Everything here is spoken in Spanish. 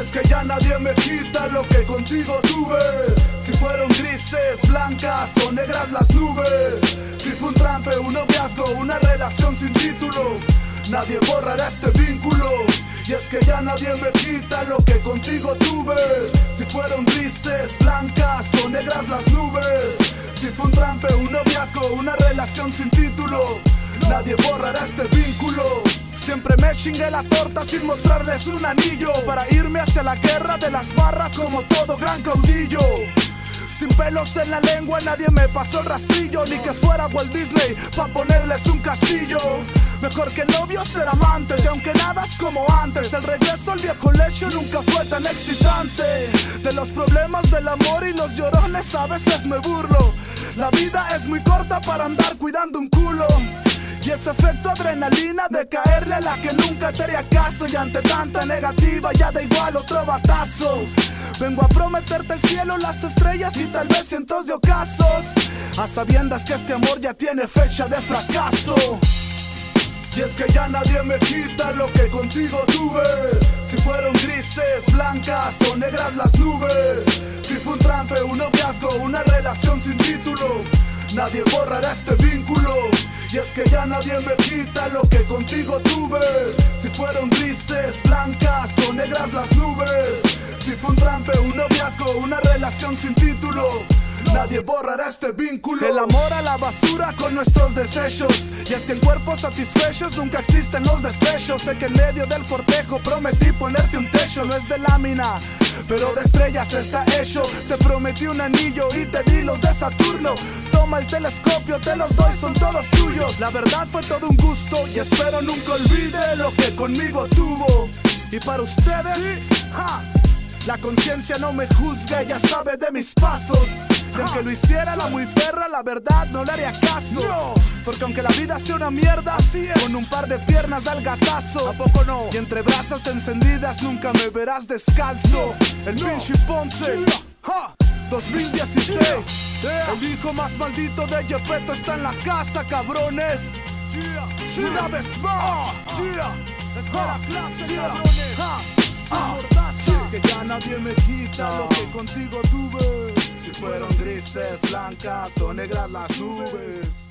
es que ya nadie me quita lo que contigo tuve. Si fueron grises, blancas o negras las nubes. Si fue un trampe, un noviazgo, una relación sin título. Nadie borrará este vínculo. Y es que ya nadie me quita lo que contigo tuve. Si fueron grises, blancas o negras las nubes. Si fue un trampe, un noviazgo, una relación sin título. Nadie borrará este vínculo. Siempre me chingué la torta sin mostrarles un anillo. Para irme hacia la guerra de las barras como todo gran caudillo. Sin pelos en la lengua, nadie me pasó el rastrillo. Ni que fuera Walt Disney pa' ponerles un castillo. Mejor que novios ser amantes, y aunque nada es como antes, el regreso al viejo lecho nunca fue tan excitante. De los problemas del amor y los llorones a veces me burlo. La vida es muy corta para andar cuidando un culo. Y ese efecto adrenalina de caerle a la que nunca te haría caso. Y ante tanta negativa ya da igual otro batazo. Vengo a prometerte el cielo, las estrellas y tal vez cientos de ocasos. A sabiendas que este amor ya tiene fecha de fracaso. Y es que ya nadie me quita lo que contigo tuve. Si fueron grises, blancas o negras las nubes. Si fue un trampe, un noviazgo, una relación sin título. Nadie borrará este vínculo. Y es que ya nadie me quita lo que contigo tuve. Si fueron grises, blancas o negras las nubes. Si fue un trampe, un noviazgo, una relación sin título. Nadie borrará este vínculo. El amor a la basura con nuestros desechos. Y es que en cuerpos satisfechos nunca existen los despechos. Sé que en medio del cortejo prometí ponerte un techo. No es de lámina, pero de estrellas está hecho. Te prometí un anillo y te di los de Saturno. Toma el telescopio, te los doy, son todos tuyos. La verdad fue todo un gusto y espero nunca olvide lo que conmigo tuvo. Y para ustedes, ja, la conciencia no me juzga, ella sabe de mis pasos. De que lo hiciera la muy perra, la verdad no le haría caso. Porque aunque la vida sea una mierda, así es. Con un par de piernas da el gatazo. ¿A poco no? Y entre brasas encendidas nunca me verás descalzo. El pinche Ponce. Ja, 2016. El hijo más maldito de Yepeto está en la casa, cabrones. Una vez más. Es para clase, cabrones. Si es que ya nadie me quita lo que contigo tuve. Si fueron grises, blancas o negras las nubes.